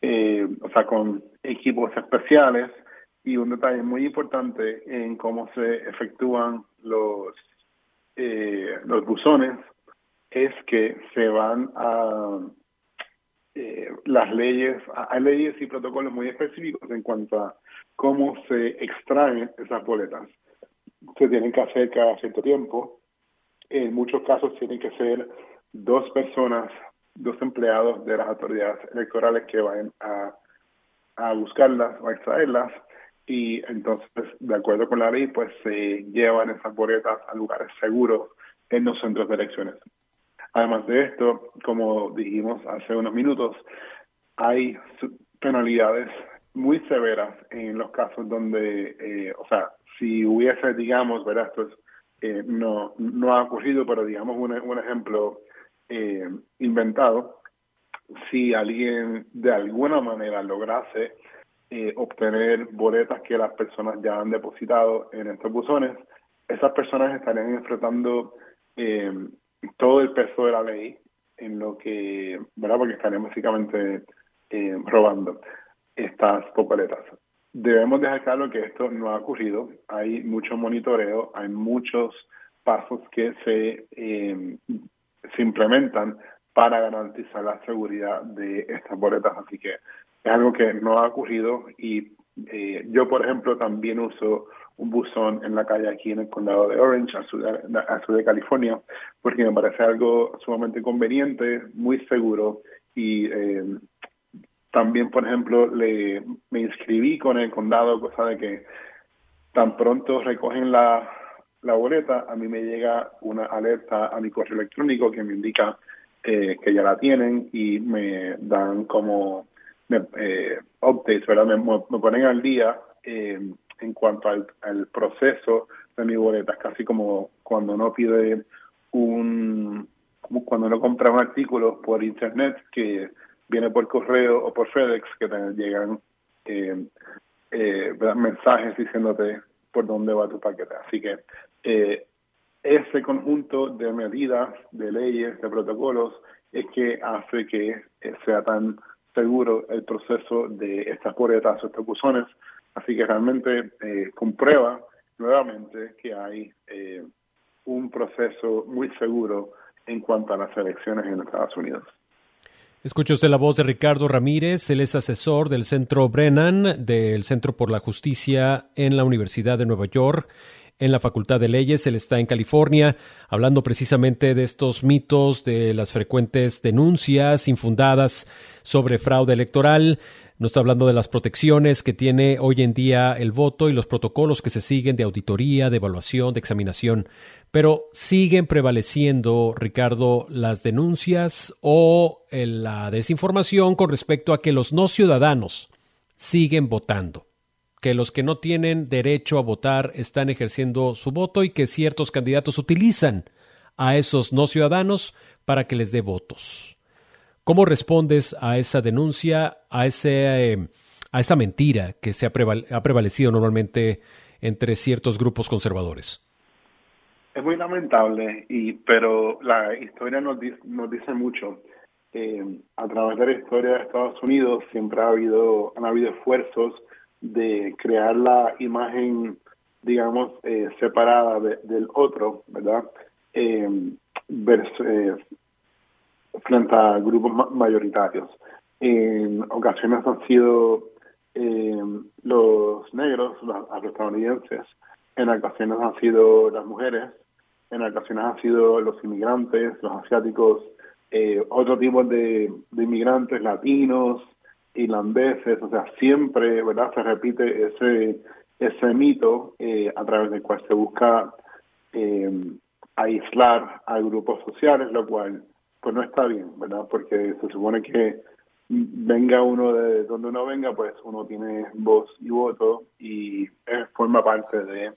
eh, o sea, con equipos especiales y un detalle muy importante en cómo se efectúan los eh, los buzones es que se van a eh, las leyes, hay leyes y protocolos muy específicos en cuanto a cómo se extraen esas boletas. Se tienen que hacer cada cierto tiempo. En muchos casos tienen que ser dos personas, dos empleados de las autoridades electorales que vayan a, a buscarlas o a extraerlas y entonces, de acuerdo con la ley, pues se llevan esas boletas a lugares seguros en los centros de elecciones. Además de esto, como dijimos hace unos minutos, hay penalidades muy severas en los casos donde, eh, o sea, si hubiese, digamos, ¿verdad? Esto eh, no, no ha ocurrido, pero digamos un, un ejemplo eh, inventado, si alguien de alguna manera lograse eh, obtener boletas que las personas ya han depositado en estos buzones, esas personas estarían enfrentando eh, todo el peso de la ley en lo que, ¿verdad? Porque estarían básicamente eh, robando estas papeletas. Debemos dejar claro que esto no ha ocurrido. Hay mucho monitoreo, hay muchos pasos que se, se implementan para garantizar la seguridad de estas boletas. Así que es algo que no ha ocurrido y eh, yo, por ejemplo, también uso un buzón en la calle aquí en el condado de Orange, al sur de, California, porque me parece algo sumamente conveniente, muy seguro y eh, también, por ejemplo, le, me inscribí con el condado, cosa de que tan pronto recogen la, la boleta, a mí me llega una alerta a mi correo electrónico que me indica eh, que ya la tienen y me dan como eh, updates, ¿verdad? Me, me, ponen al día eh, en cuanto al, proceso de mi boleta, casi como cuando uno pide un, cuando uno compra un artículo por internet que viene por correo o por FedEx, que te llegan eh, eh mensajes diciéndote por dónde va tu paquete. Así que eh, ese conjunto de medidas, de leyes, de protocolos, es que hace que sea tan seguro el proceso de estas boletas o estos buzones. Así que realmente eh, comprueba nuevamente que hay eh, un proceso muy seguro en cuanto a las elecciones en Estados Unidos. Escucha usted la voz de Ricardo Ramírez, él es asesor del Centro Brennan, del Centro por la Justicia en la Universidad de Nueva York en la Facultad de Leyes. Él está en California hablando precisamente de estos mitos, de las frecuentes denuncias infundadas sobre fraude electoral. No está hablando de las protecciones que tiene hoy en día el voto y los protocolos que se siguen de auditoría, de evaluación, de examinación. Pero siguen prevaleciendo, Ricardo, las denuncias o eh, la desinformación con respecto a que los no ciudadanos siguen votando que los que no tienen derecho a votar están ejerciendo su voto y que ciertos candidatos utilizan a esos no ciudadanos para que les dé votos. ¿Cómo respondes a esa denuncia, a, ese, eh, a esa mentira que se ha, prevalecido normalmente entre ciertos grupos conservadores? Es muy lamentable, y, pero la historia nos dice, mucho. Eh, a través de la historia de Estados Unidos siempre ha habido, han habido esfuerzos de crear la imagen, digamos, eh, separada del otro, ¿verdad? Eh, frente a grupos mayoritarios. En ocasiones han sido los negros, los afroestadounidenses, en ocasiones han sido las mujeres, en ocasiones han sido los inmigrantes, los asiáticos, otro tipo de inmigrantes latinos, irlandeses, o sea, siempre, ¿verdad? Se repite ese ese mito eh, a través del cual se busca eh, aislar a grupos sociales, lo cual pues no está bien, ¿verdad? Porque se supone que venga uno de donde uno venga, pues uno tiene voz y voto y forma parte de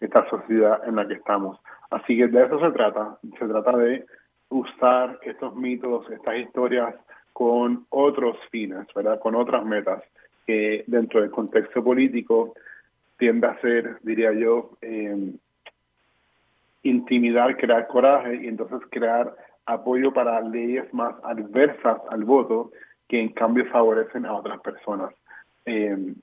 esta sociedad en la que estamos. Así que de eso se trata, se trata de usar estos mitos, estas historias con otros fines, ¿verdad? Con otras metas que dentro del contexto político tiende a ser, diría yo, eh, intimidar, crear coraje y entonces crear apoyo para leyes más adversas al voto que en cambio favorecen a otras personas. Eh,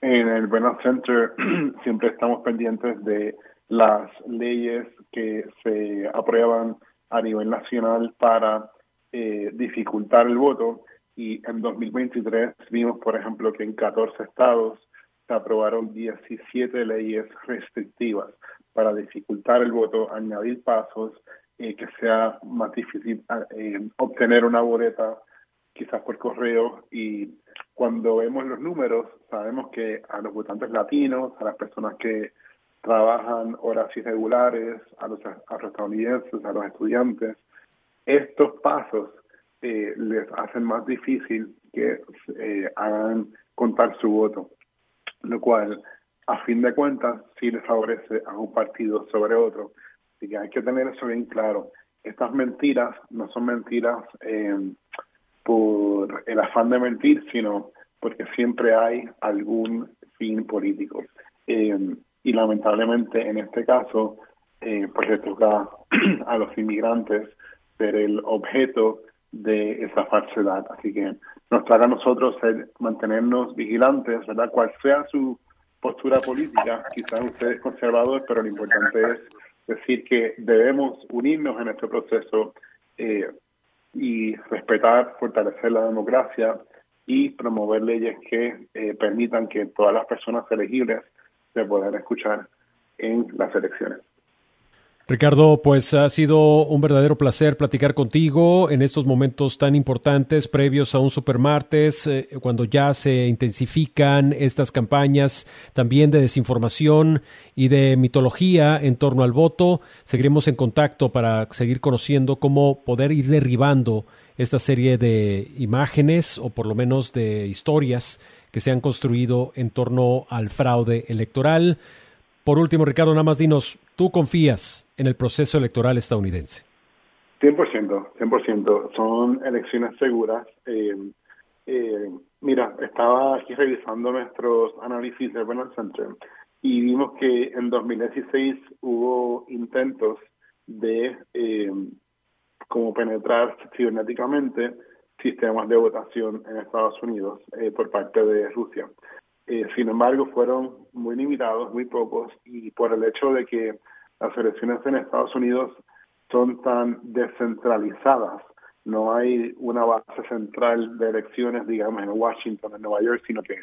en el Brennan Center siempre estamos pendientes de las leyes que se aprueban a nivel nacional para eh, dificultar el voto y en 2023 vimos, por ejemplo, que en 14 estados se aprobaron 17 leyes restrictivas para dificultar el voto, añadir pasos, eh, que sea más difícil eh, obtener una boleta quizás por correo y cuando vemos los números sabemos que a los votantes latinos, a las personas que trabajan horas irregulares, a los, a los estadounidenses, a los estudiantes, estos pasos eh, les hacen más difícil que eh, hagan contar su voto, lo cual a fin de cuentas sí les favorece a un partido sobre otro. Así que hay que tener eso bien claro. Estas mentiras no son mentiras eh, por el afán de mentir, sino porque siempre hay algún fin político. Eh, y lamentablemente en este caso, eh, pues le toca a los inmigrantes ser el objeto de esa falsedad. Así que nos toca a nosotros ser, mantenernos vigilantes, ¿verdad? Cual sea su postura política, quizás usted es conservador, pero lo importante es decir que debemos unirnos en este proceso eh, y respetar, fortalecer la democracia y promover leyes que eh, permitan que todas las personas elegibles se puedan escuchar en las elecciones. Ricardo, pues ha sido un verdadero placer platicar contigo en estos momentos tan importantes previos a un supermartes, eh, cuando ya se intensifican estas campañas también de desinformación y de mitología en torno al voto. Seguiremos en contacto para seguir conociendo cómo poder ir derribando esta serie de imágenes o por lo menos de historias que se han construido en torno al fraude electoral. Por último, Ricardo, nada más dinos, ¿tú confías en el proceso electoral estadounidense? 100%, 100%. Son elecciones seguras. Eh, eh, mira, estaba aquí revisando nuestros análisis de Bernard Center y vimos que en 2016 hubo intentos de eh, como penetrar cibernéticamente sistemas de votación en Estados Unidos por parte de Rusia. Eh, sin embargo, fueron muy limitados, muy pocos, y por el hecho de que las elecciones en Estados Unidos son tan descentralizadas, no hay una base central de elecciones, digamos, en Washington, en Nueva York, sino que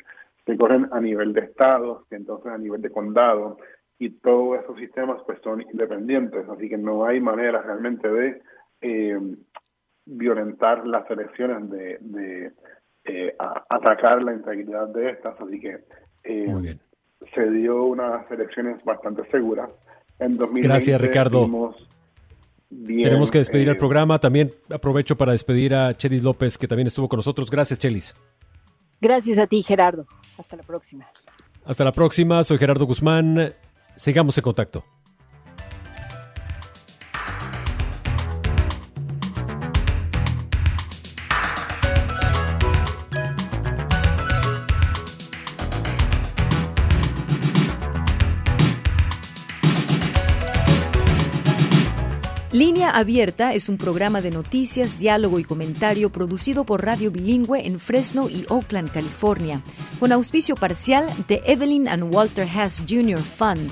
se corren a nivel de estado, y entonces a nivel de condado, y todos esos sistemas pues son independientes, así que no hay manera realmente de eh, violentar las elecciones, de, eh, atacar la integridad de estas, así que eh, se dio unas elecciones bastante seguras. En 2020 Gracias, Ricardo. Tenemos que despedir el programa. También aprovecho para despedir a Chelis López, que también estuvo con nosotros. Gracias, Chelis. Gracias a ti, Gerardo. Hasta la próxima. Hasta la próxima. Soy Gerardo Guzmán. Sigamos en contacto. Línea Abierta es un programa de noticias, diálogo y comentario producido por Radio Bilingüe en Fresno y Oakland, California, con auspicio parcial de Evelyn and Walter Hess Jr. Fund,